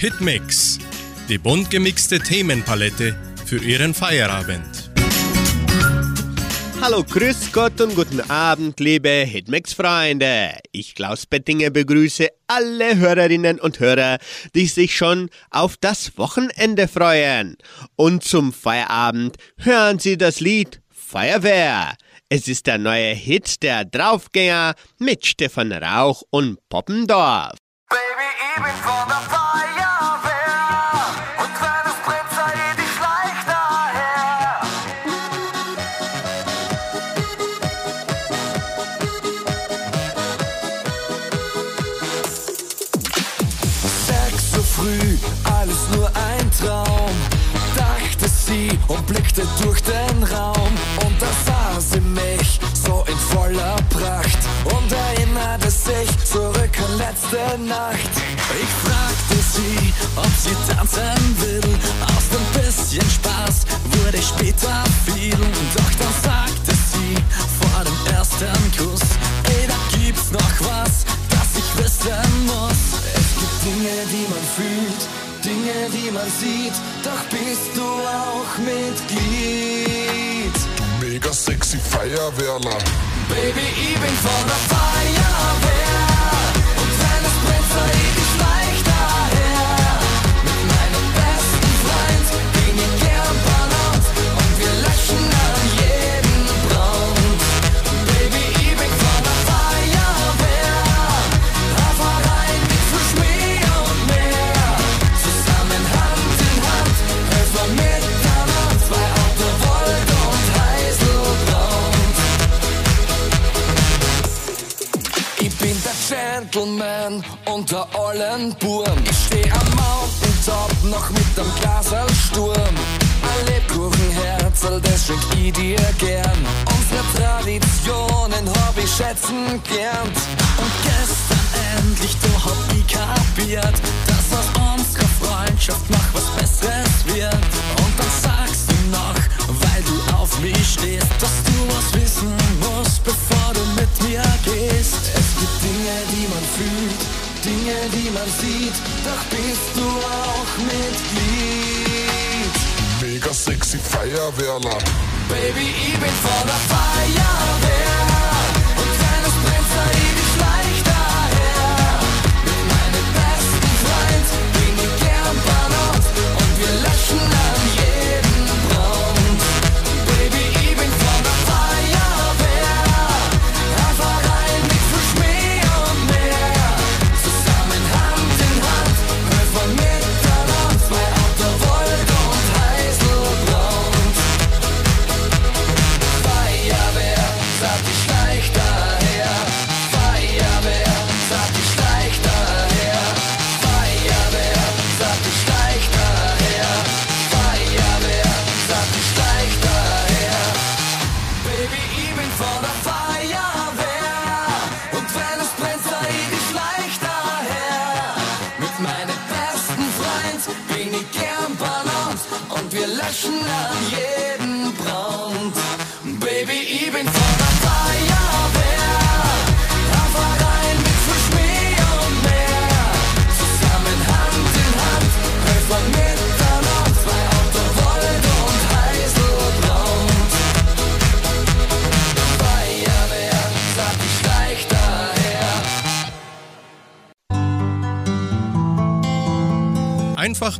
Hitmix, die bunt gemixte Themenpalette für Ihren Feierabend. Hallo, grüß Gott und guten Abend, liebe Hitmix-Freunde. Ich, Klaus Bettinger, begrüße alle Hörerinnen und Hörer, die sich schon auf das Wochenende freuen. Und zum Feierabend hören Sie das Lied Feuerwehr. Es ist der neue Hit der Draufgänger mit Stefan Rauch und Poppendorf. Baby, blickte durch den Raum und da sah sie mich so in voller Pracht und erinnerte sich zurück an letzte Nacht. Ich fragte sie, ob sie tanzen will, aus dem bisschen Spaß wurde später viel, doch dann sagte sie vor dem ersten Kuss, ey, da gibt's noch was, das ich wissen muss. Es gibt Dinge, die man fühlt, Dinge, die man sieht, doch bist du auch Mitglied. Mega sexy Feuerwehrler. Baby, ich bin von der Feuerwehr und wenn es brennt, ich Gentleman unter allen Buren. Ich steh am Mountaintop noch mit dem Glasel Sturm. Ein Lebkuchenherzl, das schenk ich dir gern. Unsere Traditionen hab ich schätzen gelernt. Und gestern endlich, da hab ich kapiert, dass aus unserer Freundschaft noch was Besseres wird. Und dann sagst du noch, weil du auf mich stehst, dass du was wissen musst, bevor du mit mir gehst. Dinge, die man fühlt, Dinge, die man sieht, doch bist du auch Mitglied. Mega sexy Feuerwehrler. Baby, ich bin von der Feuerwehr und wenn es brennt, sei ich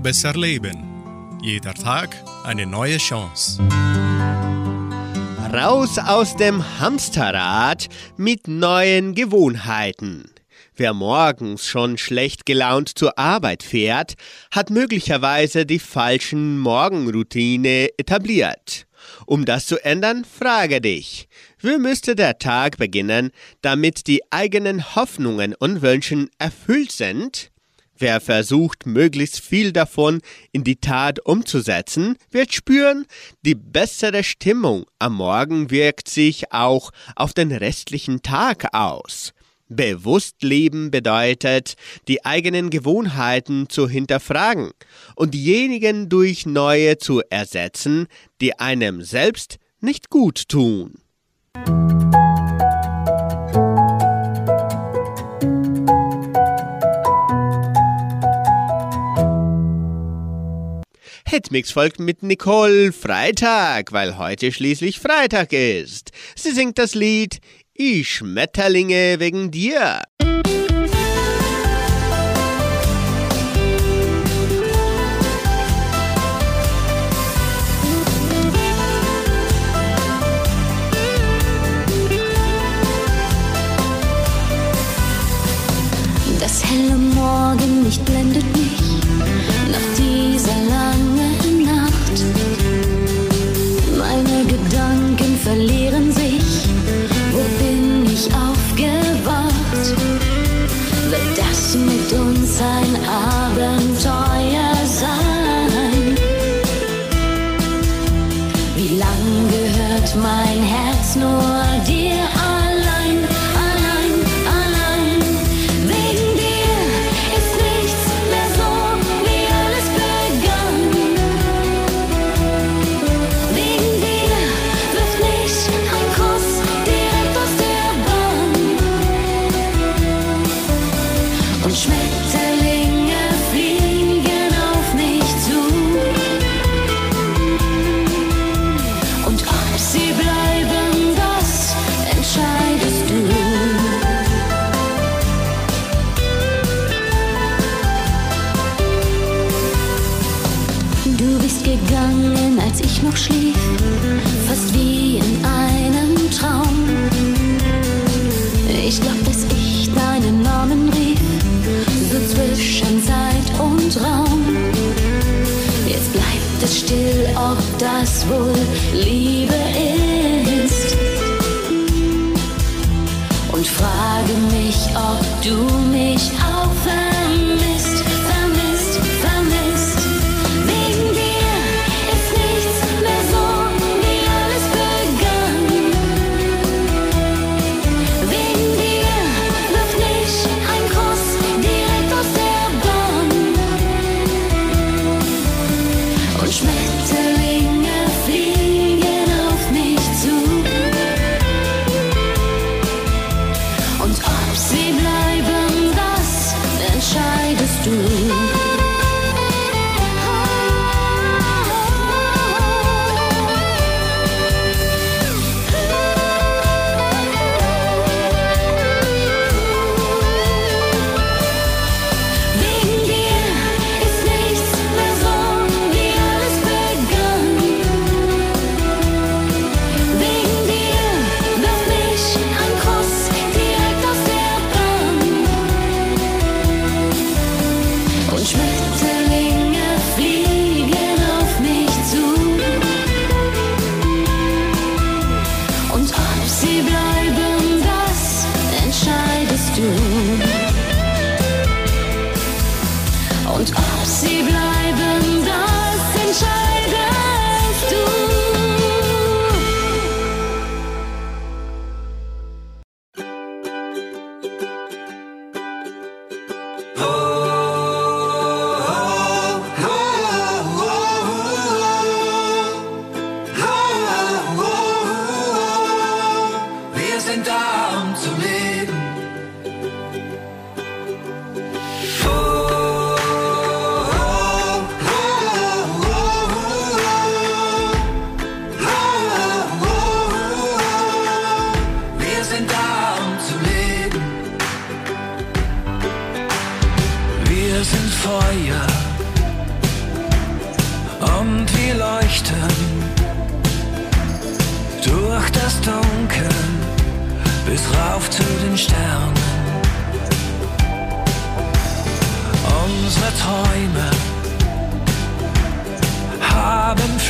besser leben. Jeder Tag eine neue Chance. Raus aus dem Hamsterrad mit neuen Gewohnheiten. Wer morgens schon schlecht gelaunt zur Arbeit fährt, hat möglicherweise die falschen Morgenroutine etabliert. Um das zu ändern, frage dich, wie müsste der Tag beginnen, damit die eigenen Hoffnungen und Wünschen erfüllt sind? Wer versucht, möglichst viel davon in die Tat umzusetzen, wird spüren, die bessere Stimmung am Morgen wirkt sich auch auf den restlichen Tag aus. Bewusst leben bedeutet, die eigenen Gewohnheiten zu hinterfragen und diejenigen durch neue zu ersetzen, die einem selbst nicht gut tun. Hitmix folgt mit Nicole Freitag, weil heute schließlich Freitag ist. Sie singt das Lied Ich Schmetterlinge wegen dir. Das helle Morgenlicht blendet mich. Nach das wohl lieb? Sie bleiben, das entscheidest du.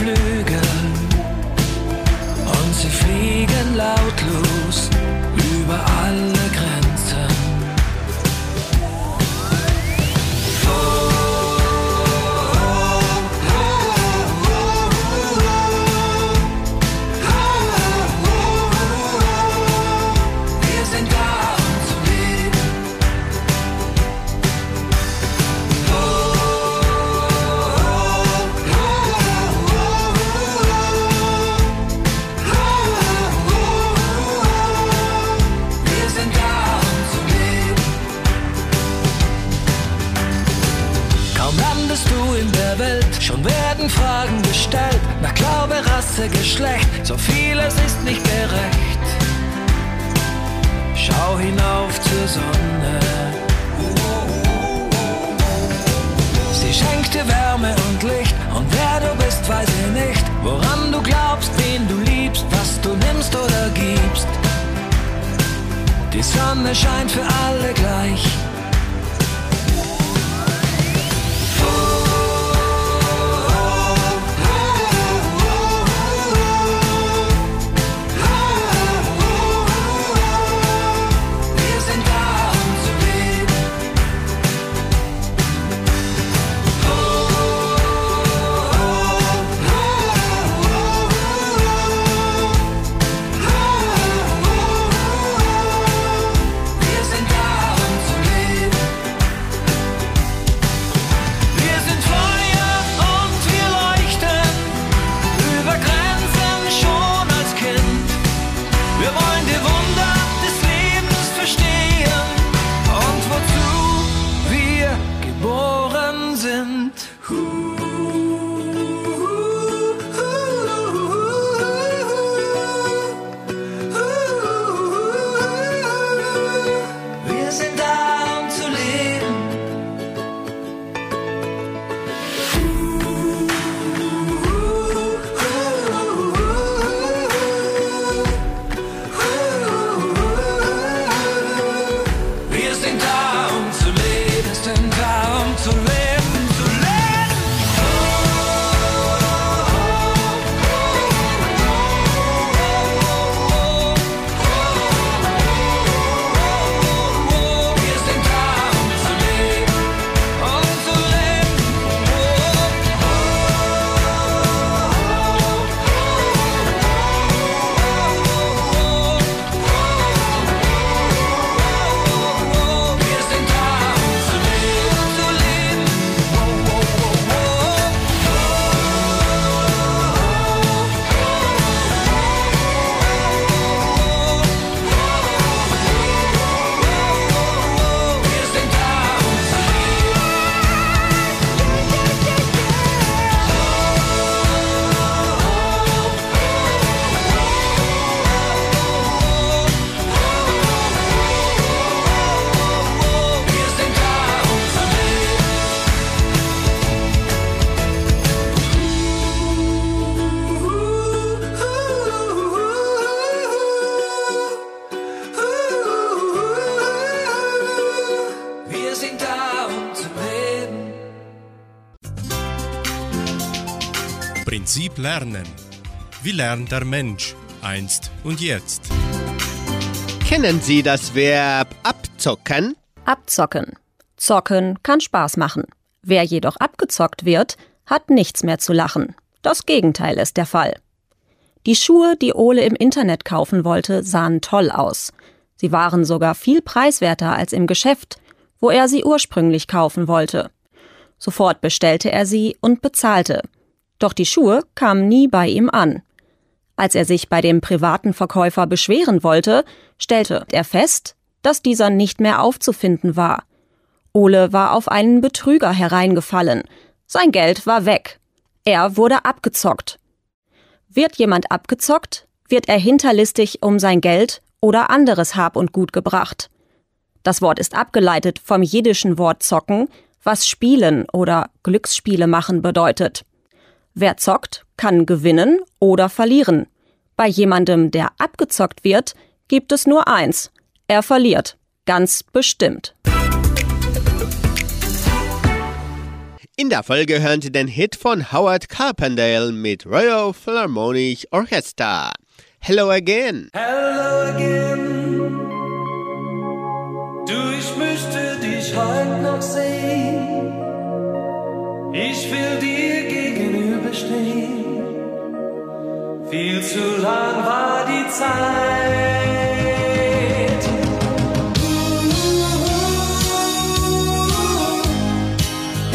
Flügel. Und sie fliegen lautlos über alle Werden Fragen gestellt nach Glaube, Rasse, Geschlecht. So vieles ist nicht gerecht. Schau hinauf zur Sonne. Sie schenkt dir Wärme und Licht und wer du bist, weiß ich nicht. Woran du glaubst, wen du liebst, was du nimmst oder gibst. Die Sonne scheint für alle gleich. Prinzip Lernen. Wie lernt der Mensch einst und jetzt? Kennen Sie das Verb abzocken? Abzocken. Zocken kann Spaß machen. Wer jedoch abgezockt wird, hat nichts mehr zu lachen. Das Gegenteil ist der Fall. Die Schuhe, die Ole im Internet kaufen wollte, sahen toll aus. Sie waren sogar viel preiswerter als im Geschäft, wo er sie ursprünglich kaufen wollte. Sofort bestellte er sie und bezahlte. Doch die Schuhe kamen nie bei ihm an. Als er sich bei dem privaten Verkäufer beschweren wollte, stellte er fest, dass dieser nicht mehr aufzufinden war. Ole war auf einen Betrüger hereingefallen. Sein Geld war weg. Er wurde abgezockt. Wird jemand abgezockt, wird er hinterlistig um sein Geld oder anderes Hab und Gut gebracht. Das Wort ist abgeleitet vom jiddischen Wort zocken, was spielen oder Glücksspiele machen bedeutet. Wer zockt, kann gewinnen oder verlieren. Bei jemandem, der abgezockt wird, gibt es nur eins. Er verliert. Ganz bestimmt. In der Folge hören Sie den Hit von Howard Carpendale mit Royal Philharmonic Orchestra. Hello again. Hello again. Du, ich möchte dich heute noch sehen. Ich will dir gegenüberstehen. Viel zu lang war die Zeit.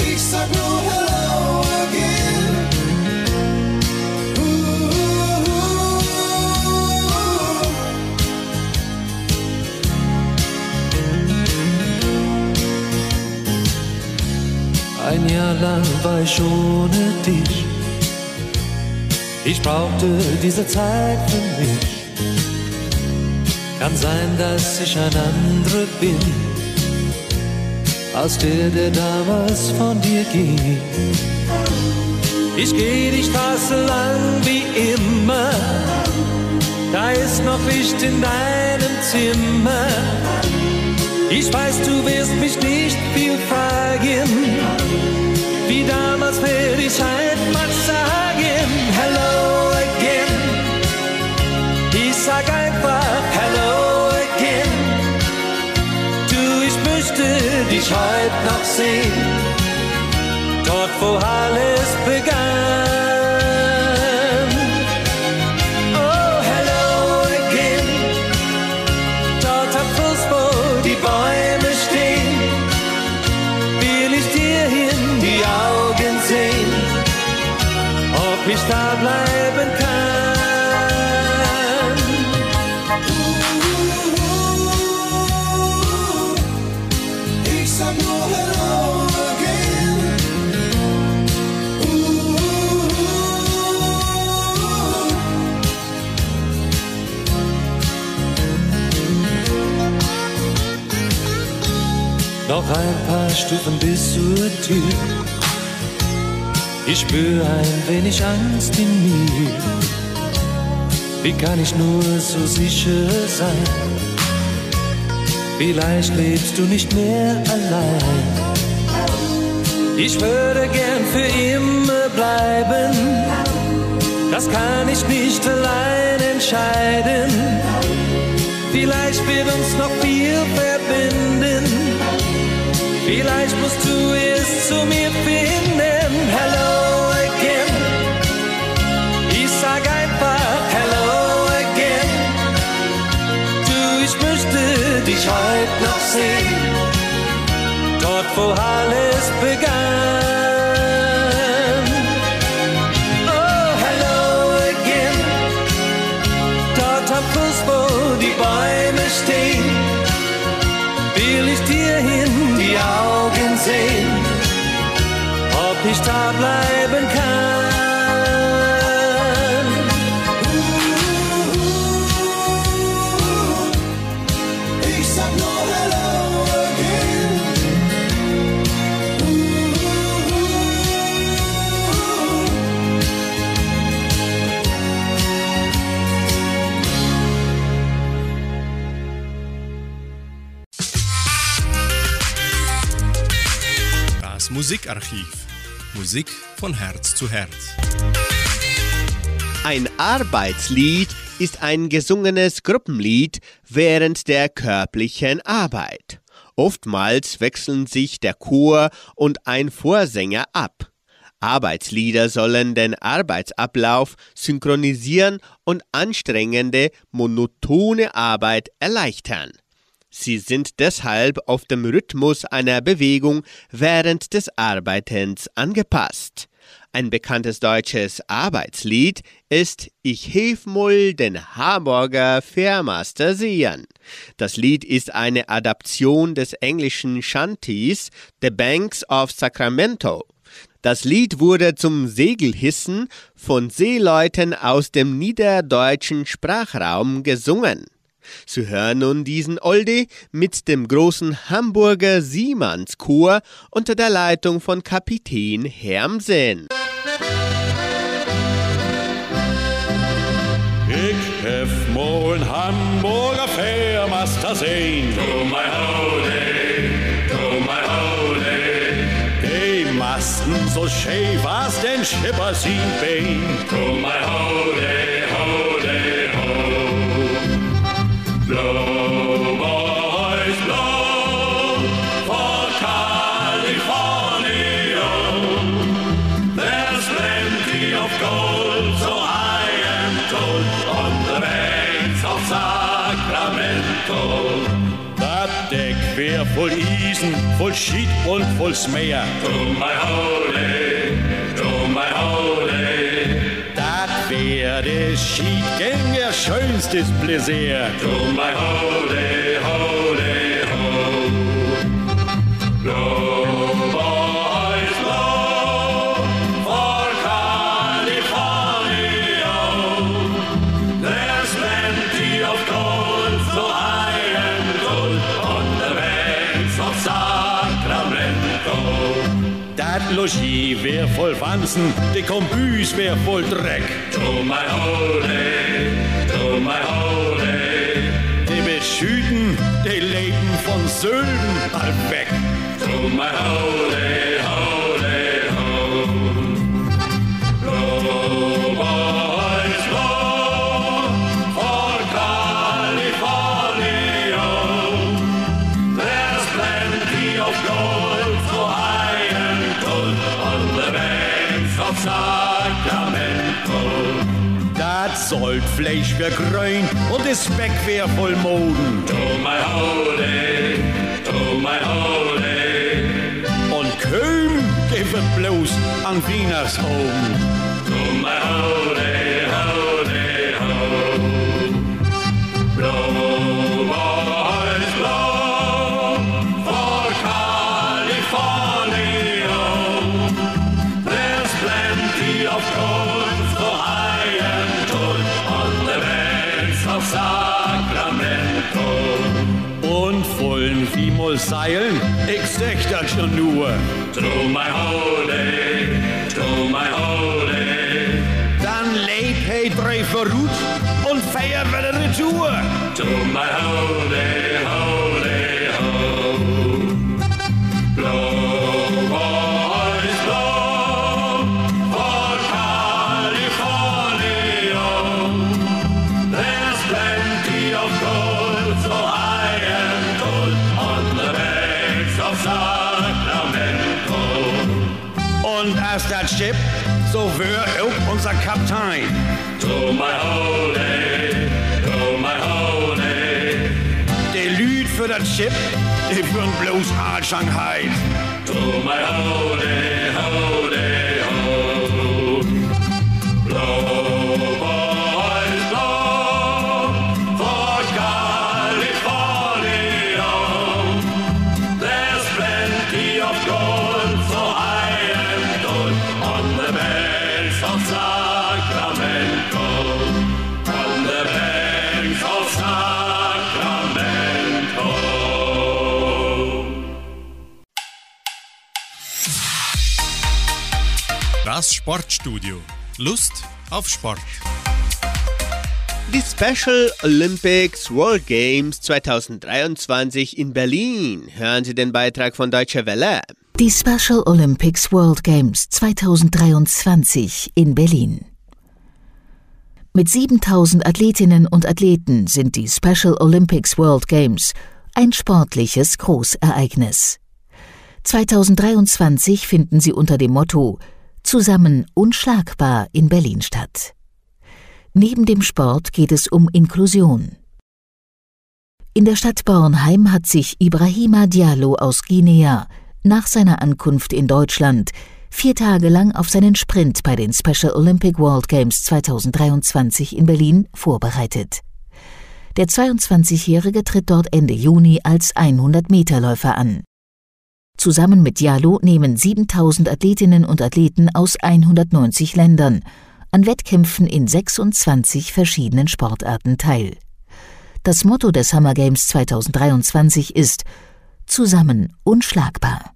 Ich sag nur Hello again. Ein Jahr lang war ich ohne dich. Ich brauchte diese Zeit für mich. Kann sein, dass ich ein anderer bin, als der, der damals von dir ging. Ich geh die Straße lang wie immer, da ist noch Licht in deinem Zimmer. Ich weiß, du wirst mich nicht viel fragen, wie damals werde ich einfach sagen, hello again. Ich sag einfach hello again. Du, ich möchte dich heute noch sehen, dort wo alles begann. Paar Stufen bis zur Tür. Ich spür ein wenig Angst in mir. Wie kann ich nur so sicher sein? Vielleicht lebst du nicht mehr allein. Ich würde gern für immer bleiben. Das kann ich nicht allein entscheiden. Vielleicht wird uns noch viel verbinden. Vielleicht musst du es zu mir finden. Hello again. Ich sag einfach hello again. Du, ich möchte dich heute noch sehen. Dort, wo alles begann. Augen sehen, ob ich Musikarchiv. Musik von Herz zu Herz. Ein Arbeitslied ist ein gesungenes Gruppenlied während der körperlichen Arbeit. Oftmals wechseln sich der Chor und ein Vorsänger ab. Arbeitslieder sollen den Arbeitsablauf synchronisieren und anstrengende, monotone Arbeit erleichtern. Sie sind deshalb auf dem Rhythmus einer Bewegung während des Arbeitens angepasst. Ein bekanntes deutsches Arbeitslied ist Ich hilf mul den Hamburger Fairmaster sehen. Das Lied ist eine Adaption des englischen Shanties The Banks of Sacramento. Das Lied wurde zum Segelhissen von Seeleuten aus dem niederdeutschen Sprachraum gesungen. Sie hören nun diesen Oldie mit dem großen Hamburger Siemannschor unter der Leitung von Kapitän Hermsen. Ich hef en Hamburger Fährmaster sehen. To my holy, to my holy, Die Masten so schäf, was den Schipper sieht bein. to my holy, voll Isen, voll Schied und voll Smeer. To my holy, wär des Schiedgänger schönstes Pläsier. to my holy, Logis wär voll Wanzen, de Kombüs wär voll Dreck. To my holy, to my holy, De beschüten, de Leben von Sölden halb weg. to my holy Fleisch wär grün und das Speck wär voll Moden. To my holy, to my holy. Und Köln gebe bloß an Wienershofen. Seilen, ich sag das schon nur. To my holy, to my holy. Dann lebt hey drei verruht und feiert wieder Retour. To my holy wär auch unser Kapitän. To my holy, to my holy. Der Lüd für das Schiff, die würden bloß hart Shanghai. To my holy, holy Das Sportstudio. Lust auf Sport. Die Special Olympics World Games 2023 in Berlin. Hören Sie den Beitrag von Deutsche Welle. Die Special Olympics World Games 2023 in Berlin. Mit 7000 Athletinnen und Athleten sind die Special Olympics World Games ein sportliches Großereignis. 2023 finden sie unter dem Motto Zusammen unschlagbar in Berlin statt. Neben dem Sport geht es um Inklusion. In der Stadt Bornheim hat sich Ibrahima Diallo aus Guinea nach seiner Ankunft in Deutschland vier Tage lang auf seinen Sprint bei den Special Olympic World Games 2023 in Berlin vorbereitet. Der 22-Jährige tritt dort Ende Juni als 100-Meter-Läufer an. Zusammen mit Diallo nehmen 7000 Athletinnen und Athleten aus 190 Ländern an Wettkämpfen in 26 verschiedenen Sportarten teil. Das Motto des Summer Games 2023 ist Zusammen unschlagbar.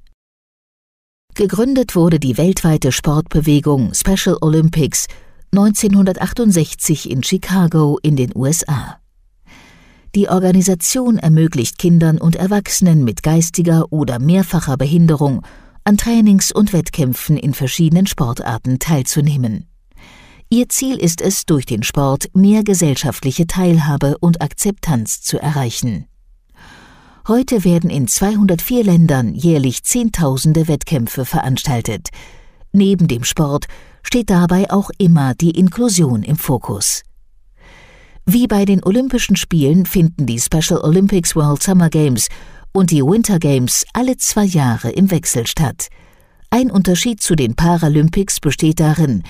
Gegründet wurde die weltweite Sportbewegung Special Olympics 1968 in Chicago in den USA. Die Organisation ermöglicht Kindern und Erwachsenen mit geistiger oder mehrfacher Behinderung an Trainings und Wettkämpfen in verschiedenen Sportarten teilzunehmen. Ihr Ziel ist es, durch den Sport mehr gesellschaftliche Teilhabe und Akzeptanz zu erreichen. Heute werden in 204 Ländern jährlich Zehntausende Wettkämpfe veranstaltet. Neben dem Sport steht dabei auch immer die Inklusion im Fokus. Wie bei den Olympischen Spielen finden die Special Olympics World Summer Games und die Winter Games alle zwei Jahre im Wechsel statt. Ein Unterschied zu den Paralympics besteht darin,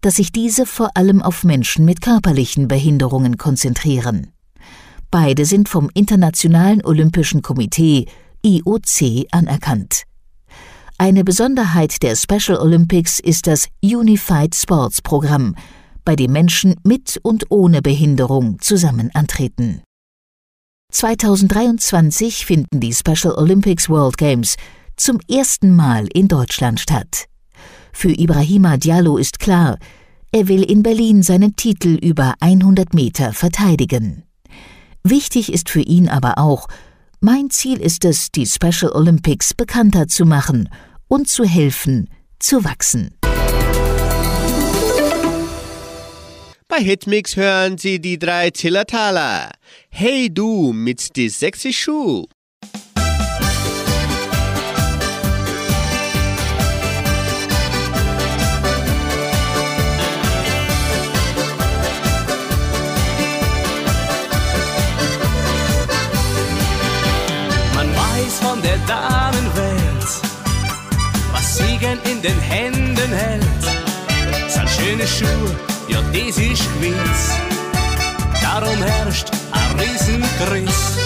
dass sich diese vor allem auf Menschen mit körperlichen Behinderungen konzentrieren. Beide sind vom Internationalen Olympischen Komitee IOC anerkannt. Eine Besonderheit der Special Olympics ist das Unified Sports Programm, bei dem Menschen mit und ohne Behinderung zusammen antreten. 2023 finden die Special Olympics World Games zum ersten Mal in Deutschland statt. Für Ibrahima Diallo ist klar, er will in Berlin seinen Titel über 100 Meter verteidigen. Wichtig ist für ihn aber auch, mein Ziel ist es, die Special Olympics bekannter zu machen und zu helfen, zu wachsen. Bei Hitmix hören Sie die drei Zillertaler. Hey du mit die sexy Schuh. Man weiß von der Damenwelt, was Siegen in den Händen hält. Sind schöne Schuhe, ja, das ist gewiss. Darum herrscht ein Riesengriss.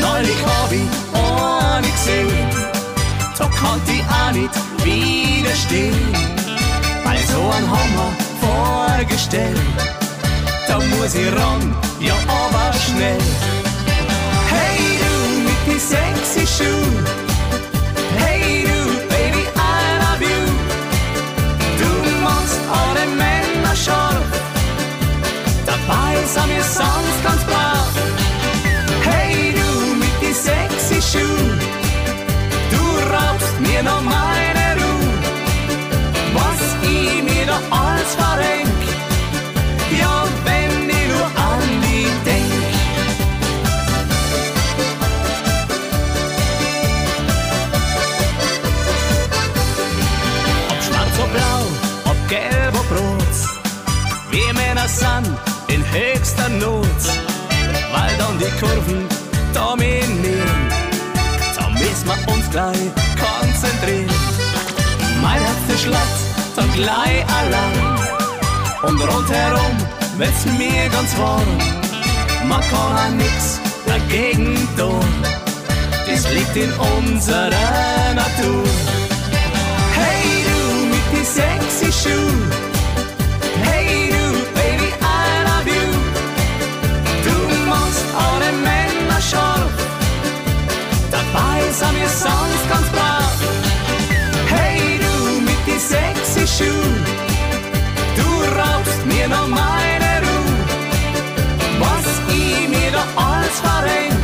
Neulich hab ich eine gesehen, da konnte ich auch nicht widerstehen. Bei so einem Hammer vorgestellt, da muss ich ran, ja, aber schnell. Hey du mit die sexy Schuhe. Scharf. Dabei sind wir sonst ganz brav. Hey du mit die sexy Schuhe. Du raubst mir noch meine Ruhe. Was ich mir da alles verrenk. Weil dann die Kurven dominieren. Da müssen wir uns gleich konzentrieren. Mein Herz schlägt dann gleich allein. Und rundherum wird's mir ganz warm. Man kann auch nix dagegen tun. Das liegt in unserer Natur. Hey du mit die sexy Schuhe. Wir sonst ganz brav. Hey du mit die sexy Schuhe. Du raubst mir noch meine Ruhe. Was ich mir da alles verrenk.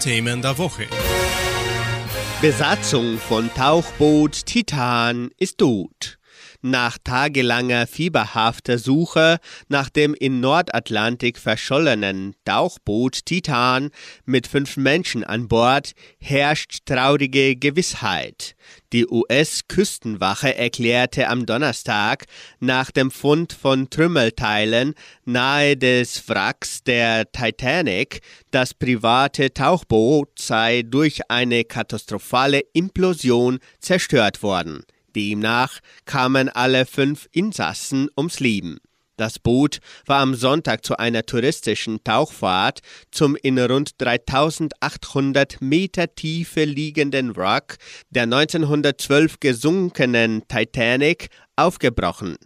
Themen der Woche. Besatzung von Tauchboot Titan ist tot. Nach tagelanger fieberhafter Suche nach dem in Nordatlantik verschollenen Tauchboot Titan mit fünf Menschen an Bord herrscht traurige Gewissheit. Die US-Küstenwache erklärte am Donnerstag nach dem Fund von Trümmelteilen nahe des Wracks der Titanic, das private Tauchboot sei durch eine katastrophale Implosion zerstört worden. Demnach kamen alle fünf Insassen ums Leben. Das Boot war am Sonntag zu einer touristischen Tauchfahrt zum in rund 3800 Meter Tiefe liegenden Wrack der 1912 gesunkenen Titanic aufgebrochen.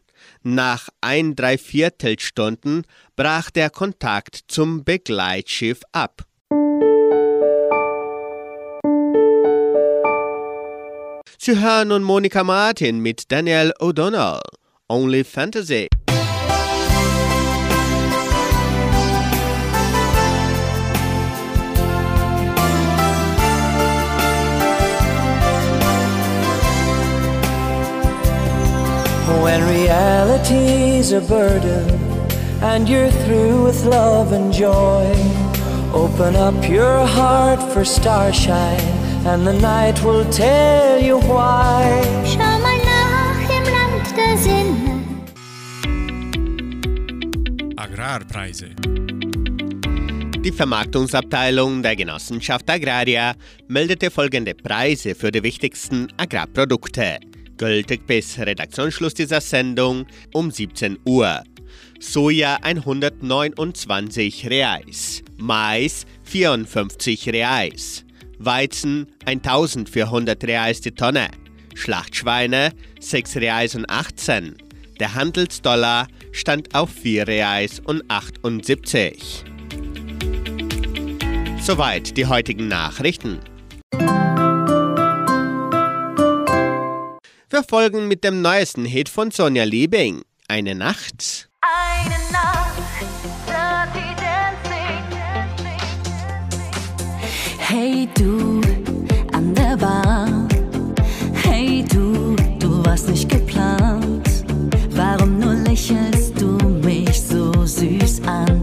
Nach ein Dreiviertelstunden brach der Kontakt zum Begleitschiff ab. Sie hören nun Monika Martin mit Daniel O'Donnell. Only Fantasy. When reality's a burden and you're through with love and joy, open up your heart for starshine and the night will tell you why. Schau mal nach im Land der Sinne. Agrarpreise. Die Vermarktungsabteilung der Genossenschaft Agraria meldete folgende Preise für die wichtigsten Agrarprodukte. Gültig bis Redaktionsschluss dieser Sendung um 17 Uhr. Soja 129 Reais, Mais 54 Reais, Weizen 1400 Reais die Tonne, Schlachtschweine 6 Reais und 18. Der Handelsdollar stand auf 4 Reais und 78. Soweit die heutigen Nachrichten. Wir folgen mit dem neuesten Hit von Sonja Liebing. Eine Nacht. Eine Nacht, Hey du an der Bar. Hey du, du warst nicht geplant. Warum nur lächelst du mich so süß an,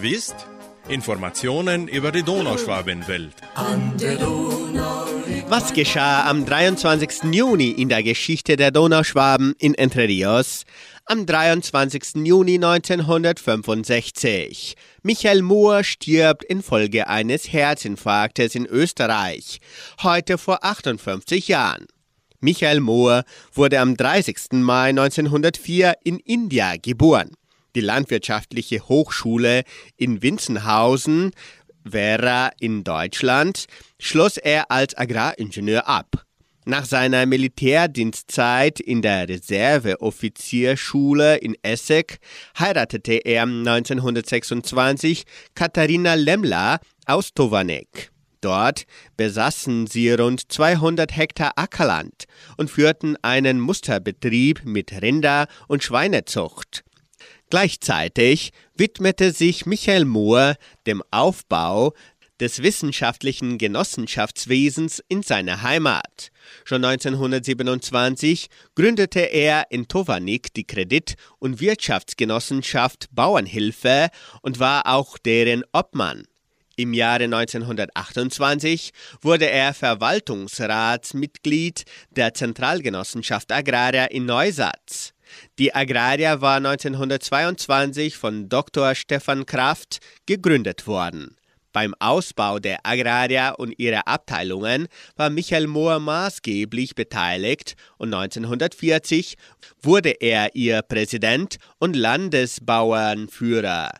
gewusst? Informationen über die Donauschwabenwelt. Was geschah am 23. Juni in der Geschichte der Donauschwaben in Entre Rios? Am 23. Juni 1965. Michael Mohr stirbt infolge eines Herzinfarktes in Österreich, heute vor 58 Jahren. Michael Mohr wurde am 30. Mai 1904 in India geboren. Die Landwirtschaftliche Hochschule in Winzenhausen, Vera in Deutschland, schloss er als Agraringenieur ab. Nach seiner Militärdienstzeit in der Reserveoffizierschule in Essek heiratete er 1926 Katharina Lemmler aus Tovanek. Dort besaßen sie rund 200 Hektar Ackerland und führten einen Musterbetrieb mit Rinder- und Schweinezucht. Gleichzeitig widmete sich Michael Mohr dem Aufbau des wissenschaftlichen Genossenschaftswesens in seiner Heimat. Schon 1927 gründete er in Tovanik die Kredit- und Wirtschaftsgenossenschaft Bauernhilfe und war auch deren Obmann. Im Jahre 1928 wurde er Verwaltungsratsmitglied der Zentralgenossenschaft Agraria in Neusatz. Die Agraria war 1922 von Dr. Stefan Kraft gegründet worden. Beim Ausbau der Agraria und ihrer Abteilungen war Michael Mohr maßgeblich beteiligt und 1940 wurde er ihr Präsident und Landesbauernführer.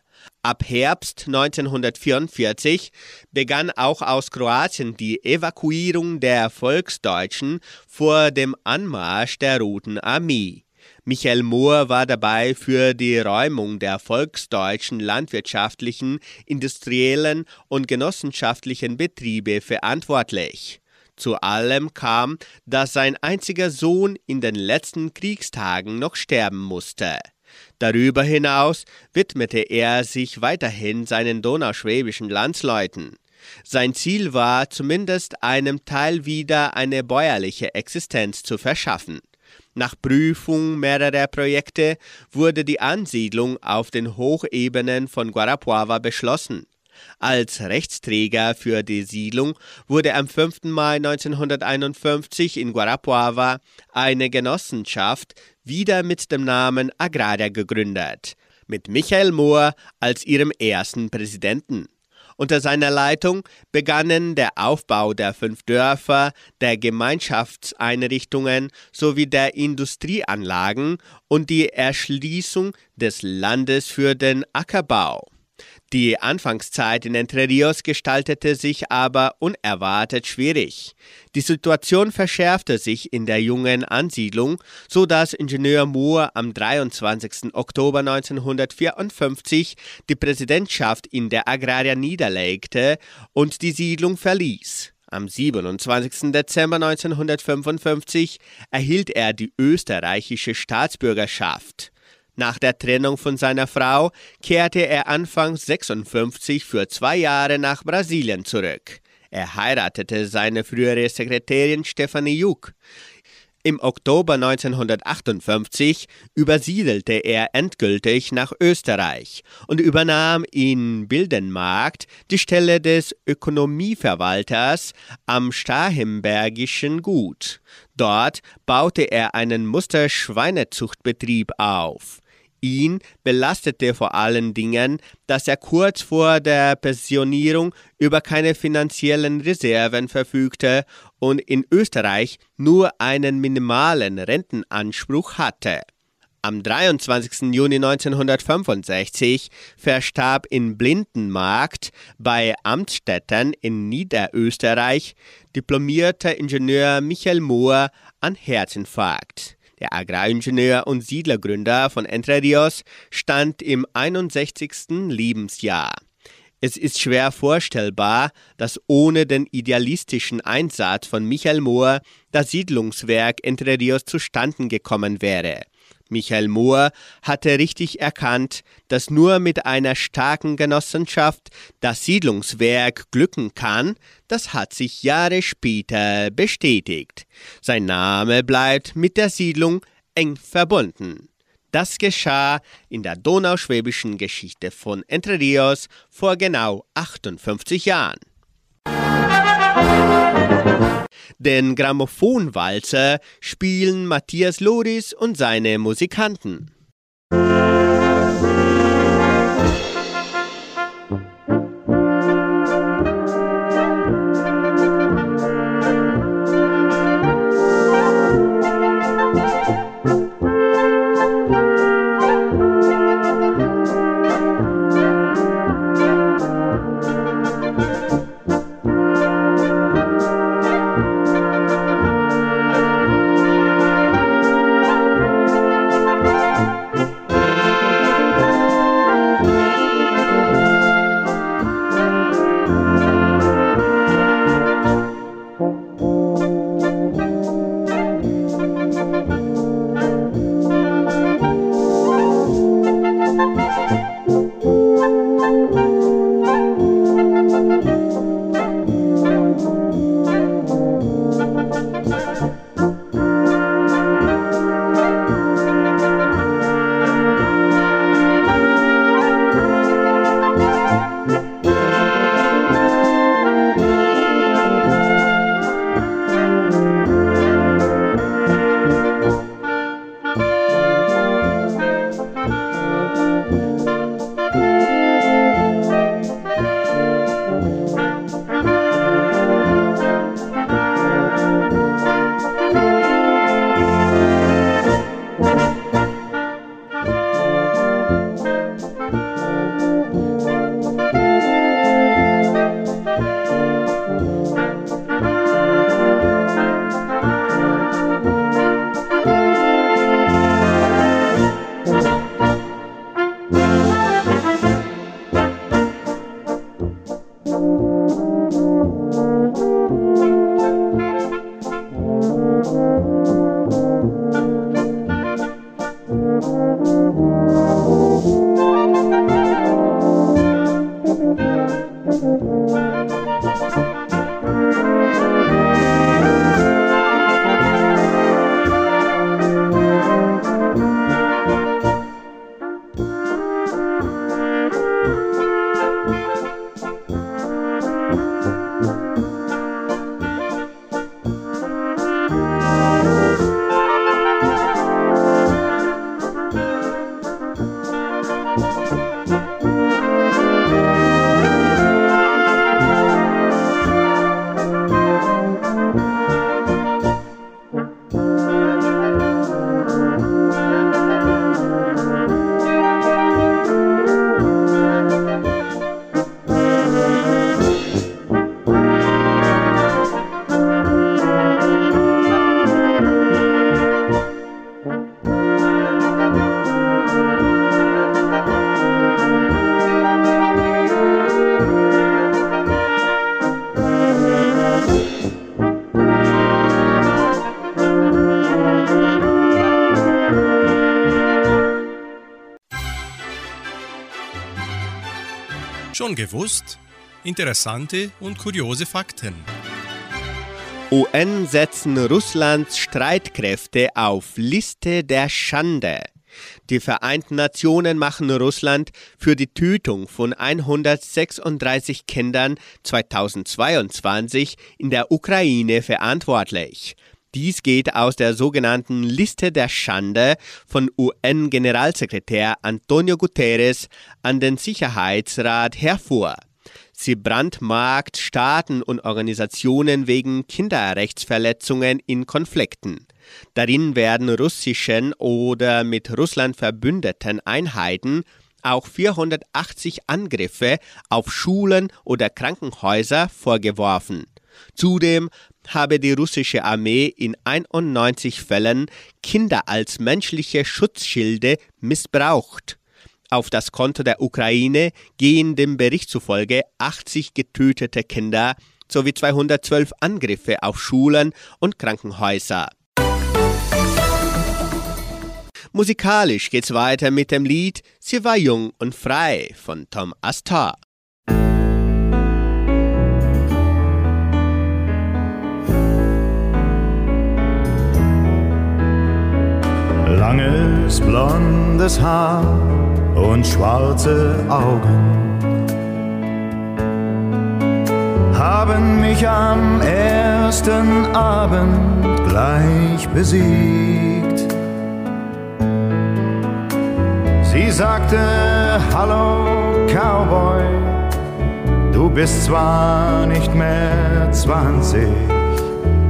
Ab Herbst 1944 begann auch aus Kroatien die Evakuierung der Volksdeutschen vor dem Anmarsch der Roten Armee. Michael Mohr war dabei für die Räumung der volksdeutschen landwirtschaftlichen, industriellen und genossenschaftlichen Betriebe verantwortlich. Zu allem kam, dass sein einziger Sohn in den letzten Kriegstagen noch sterben musste. Darüber hinaus widmete er sich weiterhin seinen donauschwäbischen Landsleuten. Sein Ziel war, zumindest einem Teil wieder eine bäuerliche Existenz zu verschaffen. Nach Prüfung mehrerer Projekte wurde die Ansiedlung auf den Hochebenen von Guarapuava beschlossen. Als Rechtsträger für die Siedlung wurde am 5. Mai 1951 in Guarapuava eine Genossenschaft wieder mit dem Namen Agraria gegründet, mit Michael Mohr als ihrem ersten Präsidenten. Unter seiner Leitung begannen der Aufbau der fünf Dörfer, der Gemeinschaftseinrichtungen sowie der Industrieanlagen und die Erschließung des Landes für den Ackerbau. Die Anfangszeit in Entre Rios gestaltete sich aber unerwartet schwierig. Die Situation verschärfte sich in der jungen Ansiedlung, so dass Ingenieur Moore am 23. Oktober 1954 die Präsidentschaft in der Agraria niederlegte und die Siedlung verließ. Am 27. Dezember 1955 erhielt er die österreichische Staatsbürgerschaft. Nach der Trennung von seiner Frau kehrte er Anfang 56 für zwei Jahre nach Brasilien zurück. Er heiratete seine frühere Sekretärin Stephanie Juk. Im Oktober 1958 übersiedelte er endgültig nach Österreich und übernahm in Bildenmarkt die Stelle des Ökonomieverwalters am Starhembergischen Gut. Dort baute er einen Musterschweinezuchtbetrieb auf. Ihn belastete vor allen Dingen, dass er kurz vor der Pensionierung über keine finanziellen Reserven verfügte und in Österreich nur einen minimalen Rentenanspruch hatte. Am 23. Juni 1965 verstarb in Blindenmarkt bei Amtsstätten in Niederösterreich diplomierter Ingenieur Michael Mohr an Herzinfarkt. Der Agraringenieur und Siedlergründer von Entre Rios stand im 61. Lebensjahr. Es ist schwer vorstellbar, dass ohne den idealistischen Einsatz von Michael Mohr das Siedlungswerk Entre Rios zustande gekommen wäre. Michael Mohr hatte richtig erkannt, dass nur mit einer starken Genossenschaft das Siedlungswerk glücken kann, das hat sich Jahre später bestätigt. Sein Name bleibt mit der Siedlung eng verbunden. Das geschah in der donauschwäbischen Geschichte von Entre Rios vor genau 58 Jahren. Den Grammophonwalzer spielen Matthias Loris und seine Musikanten. Schon gewusst? Interessante und kuriose Fakten. UN setzen Russlands Streitkräfte auf Liste der Schande. Die Vereinten Nationen machen Russland für die Tötung von 136 Kindern 2022 in der Ukraine verantwortlich. Dies geht aus der sogenannten Liste der Schande von UN-Generalsekretär Antonio Guterres an den Sicherheitsrat hervor. Sie brandmarkt Staaten und Organisationen wegen Kinderrechtsverletzungen in Konflikten. Darin werden russischen oder mit Russland verbündeten Einheiten auch 480 Angriffe auf Schulen oder Krankenhäuser vorgeworfen. Zudem habe die russische Armee in 91 Fällen Kinder als menschliche Schutzschilde missbraucht. Auf das Konto der Ukraine gehen dem Bericht zufolge 80 getötete Kinder sowie 212 Angriffe auf Schulen und Krankenhäuser. Musikalisch geht's weiter mit dem Lied Sie war jung und frei von Tom Astor. Langes blondes Haar und schwarze Augen haben mich am ersten Abend gleich besiegt. Sie sagte, hallo Cowboy, du bist zwar nicht mehr 20,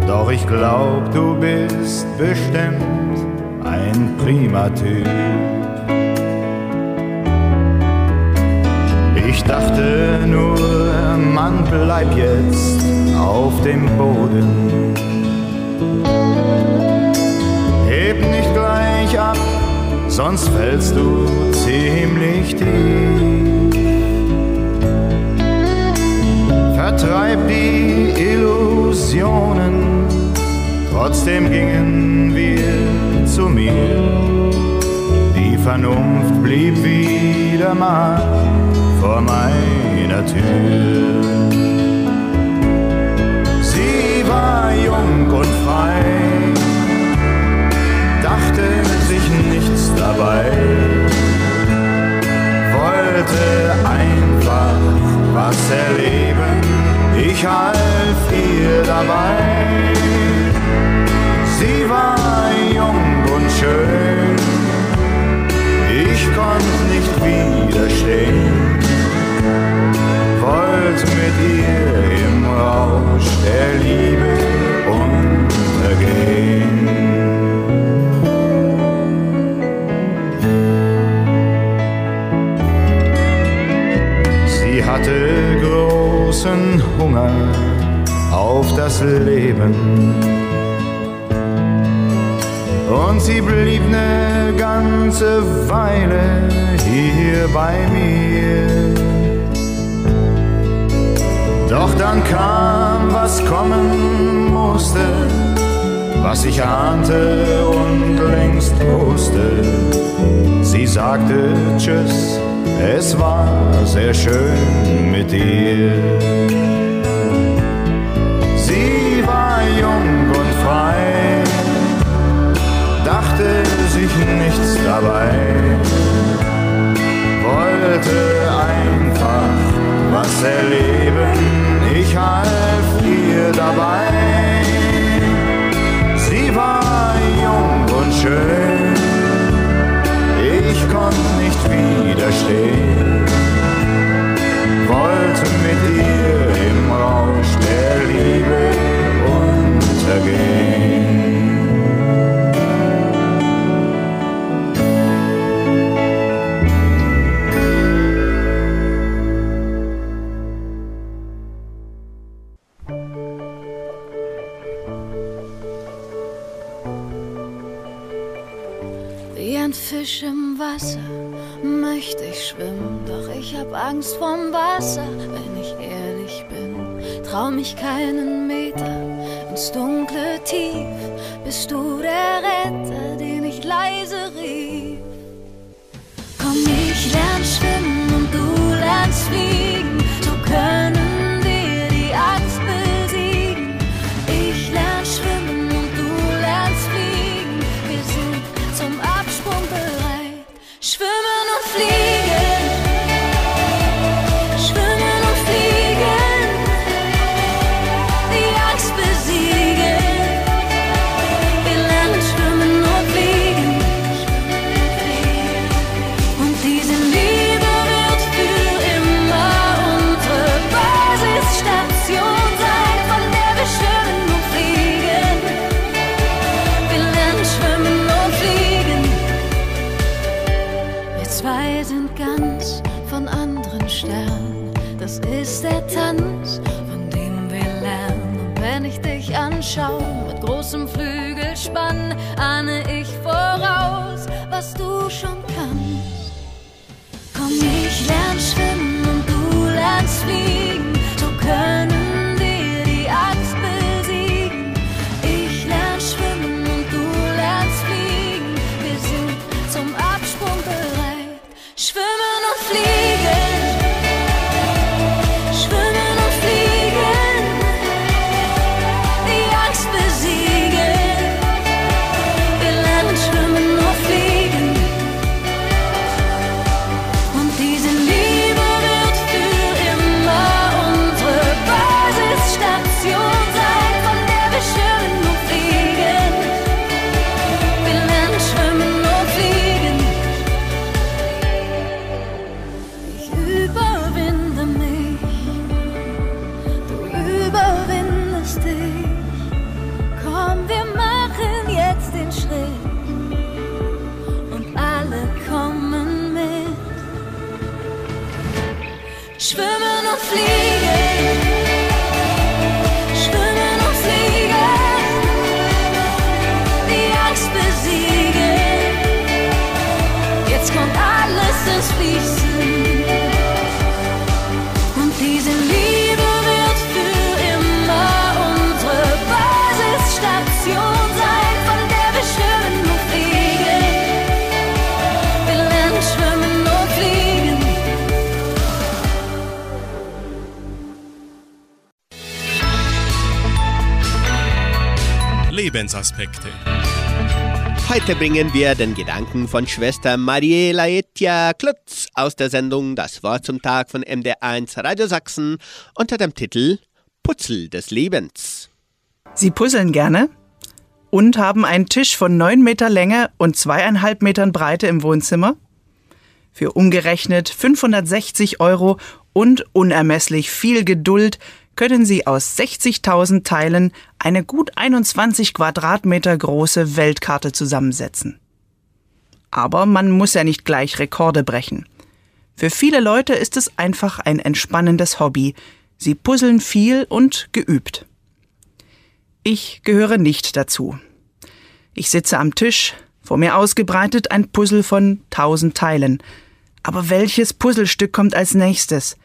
doch ich glaub, du bist bestimmt ein prima Typ. Ich dachte nur, Mann, bleib jetzt auf dem Boden. Heb nicht gleich ab, sonst fällst du ziemlich tief. Vertreib die Illusionen, trotzdem gingen wir zu mir. Die Vernunft blieb wieder mal vor meiner Tür. Sie war jung und frei, dachte sich nichts dabei, wollte einfach was erleben, ich half ihr dabei. Schön, ich konnte nicht widerstehen wollte mit ihr im Rausch der Liebe untergehen. Sie hatte großen Hunger auf das Leben. Und sie blieb ne ganze Weile hier bei mir. Doch dann kam, was kommen musste, was ich ahnte und längst wusste. Sie sagte Tschüss, es war sehr schön mit dir. Sie war jung dachte sich nichts dabei, wollte einfach was erleben ich half ihr dabei. Sie war jung und schön, ich konnte nicht widerstehen. Wollte mit ihr im Rausch der Liebe untergehen. Schwimmen, doch ich hab Angst vorm Wasser, wenn ich ehrlich bin. Trau mich keinen Meter ins dunkle Tief, bist du der Retter, den ich leise rief. Komm, ich lern schwimmen und du lernst fliegen, so können anschaue mit großem Flügelspann, ahne Lebensaspekte. Heute bringen wir den Gedanken von Schwester Mariela Etja Klutz aus der Sendung Das Wort zum Tag von MDR1 Radio Sachsen unter dem Titel Putzel des Lebens. Sie puzzeln gerne und haben einen Tisch von 9 Meter Länge und zweieinhalb Metern Breite im Wohnzimmer. Für umgerechnet 560 Euro und unermesslich viel Geduld können Sie aus 60.000 Teilen eine gut 21 Quadratmeter große Weltkarte zusammensetzen. Aber man muss ja nicht gleich Rekorde brechen. Für viele Leute ist es einfach ein entspannendes Hobby. Sie puzzeln viel und geübt. Ich gehöre nicht dazu. Ich sitze am Tisch, vor mir ausgebreitet ein Puzzle von tausend Teilen. Aber welches Puzzlestück kommt als nächstes?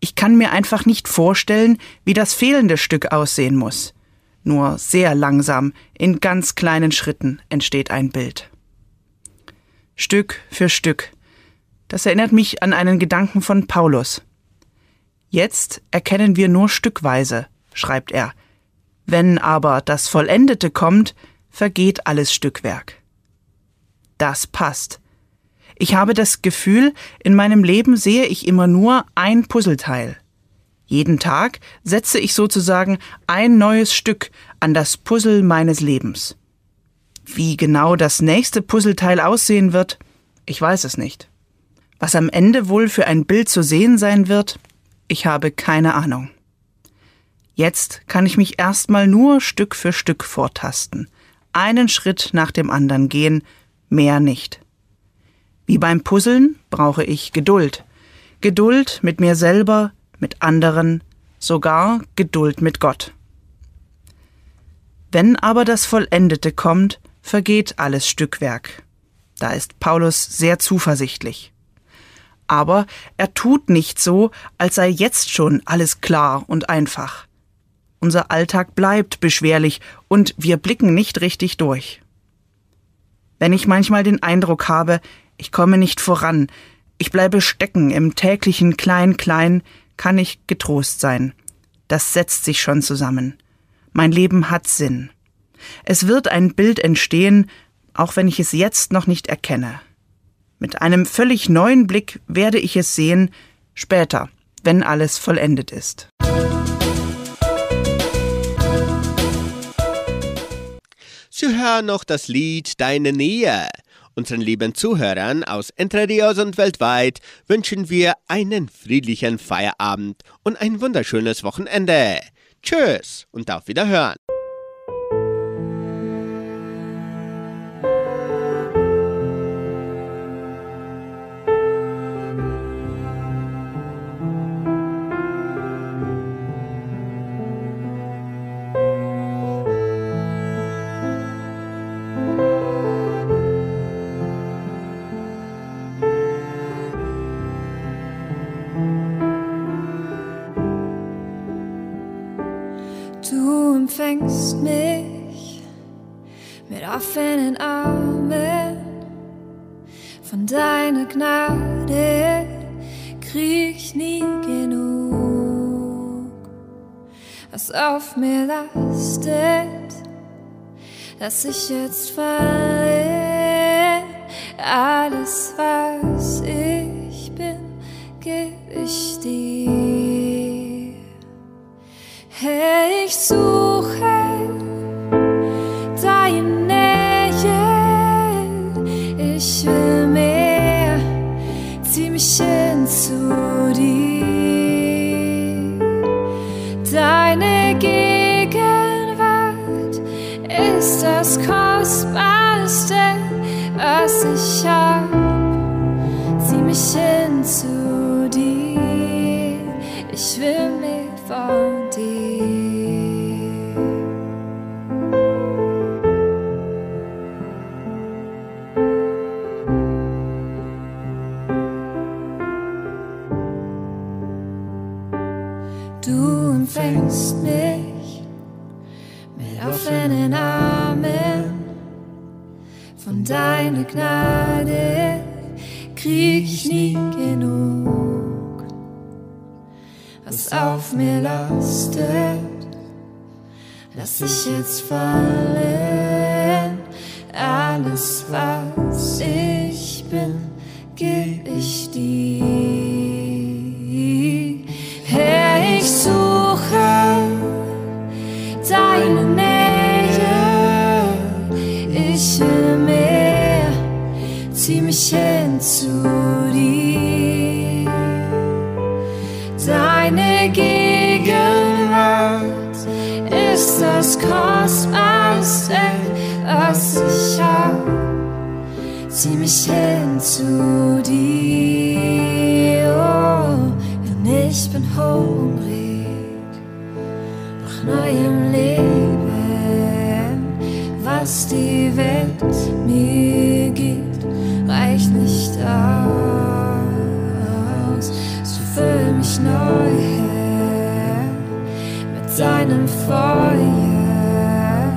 Ich kann mir einfach nicht vorstellen, wie das fehlende Stück aussehen muss. Nur sehr langsam, in ganz kleinen Schritten entsteht ein Bild. Stück für Stück. Das erinnert mich an einen Gedanken von Paulus. Jetzt erkennen wir nur stückweise, schreibt er. Wenn aber das Vollendete kommt, vergeht alles Stückwerk. Das passt. Ich habe das Gefühl, in meinem Leben sehe ich immer nur ein Puzzleteil. Jeden Tag setze ich sozusagen ein neues Stück an das Puzzle meines Lebens. Wie genau das nächste Puzzleteil aussehen wird, ich weiß es nicht. Was am Ende wohl für ein Bild zu sehen sein wird, ich habe keine Ahnung. Jetzt kann ich mich erstmal nur Stück für Stück vortasten, einen Schritt nach dem anderen gehen, mehr nicht. Wie beim Puzzeln brauche ich Geduld. Geduld mit mir selber, mit anderen, sogar Geduld mit Gott. Wenn aber das Vollendete kommt, vergeht alles Stückwerk. Da ist Paulus sehr zuversichtlich. Aber er tut nicht so, als sei jetzt schon alles klar und einfach. Unser Alltag bleibt beschwerlich und wir blicken nicht richtig durch. Wenn ich manchmal den Eindruck habe, ich komme nicht voran, Ich bleibe stecken im täglichen Klein-Klein, kann ich getrost sein. Das setzt sich schon zusammen. Mein Leben hat Sinn. Es wird ein Bild entstehen, auch wenn ich es jetzt noch nicht erkenne. Mit einem völlig neuen Blick werde ich es sehen, später, wenn alles vollendet ist. Sie hören noch das Lied Deine Nähe. Unseren lieben Zuhörern aus Entre Rios und weltweit wünschen wir einen friedlichen Feierabend und ein wunderschönes Wochenende. Tschüss und auf Wiederhören. Von deiner Gnade krieg ich nie genug. Was auf mir lastet, dass ich jetzt falle. Alles, was ich bin, geb ich dir. Herr, ich suche lass ich jetzt fallen. Alles, was Zieh mich hin zu dir. Oh, denn ich bin hungrig nach neuem Leben. Was die Welt mir gibt, reicht nicht aus. So füll mich neu, Herr, mit deinem Feuer.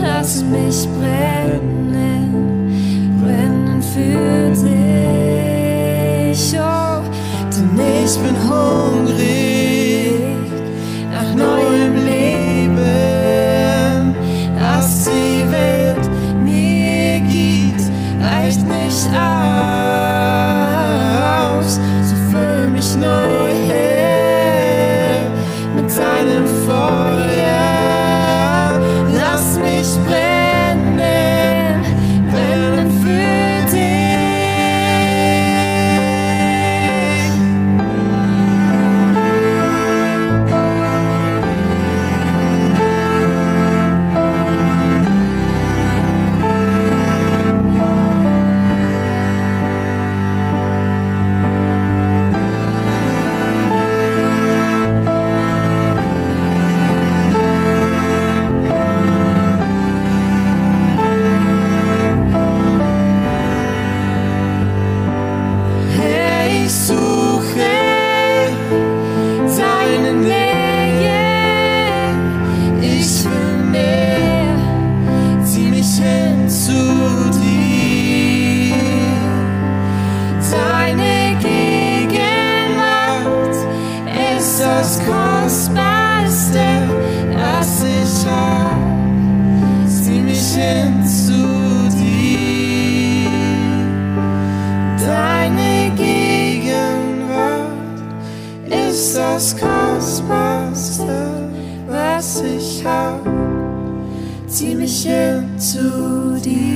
Lass mich brennen für dich. Oh, denn ich bin hungrig zieh mich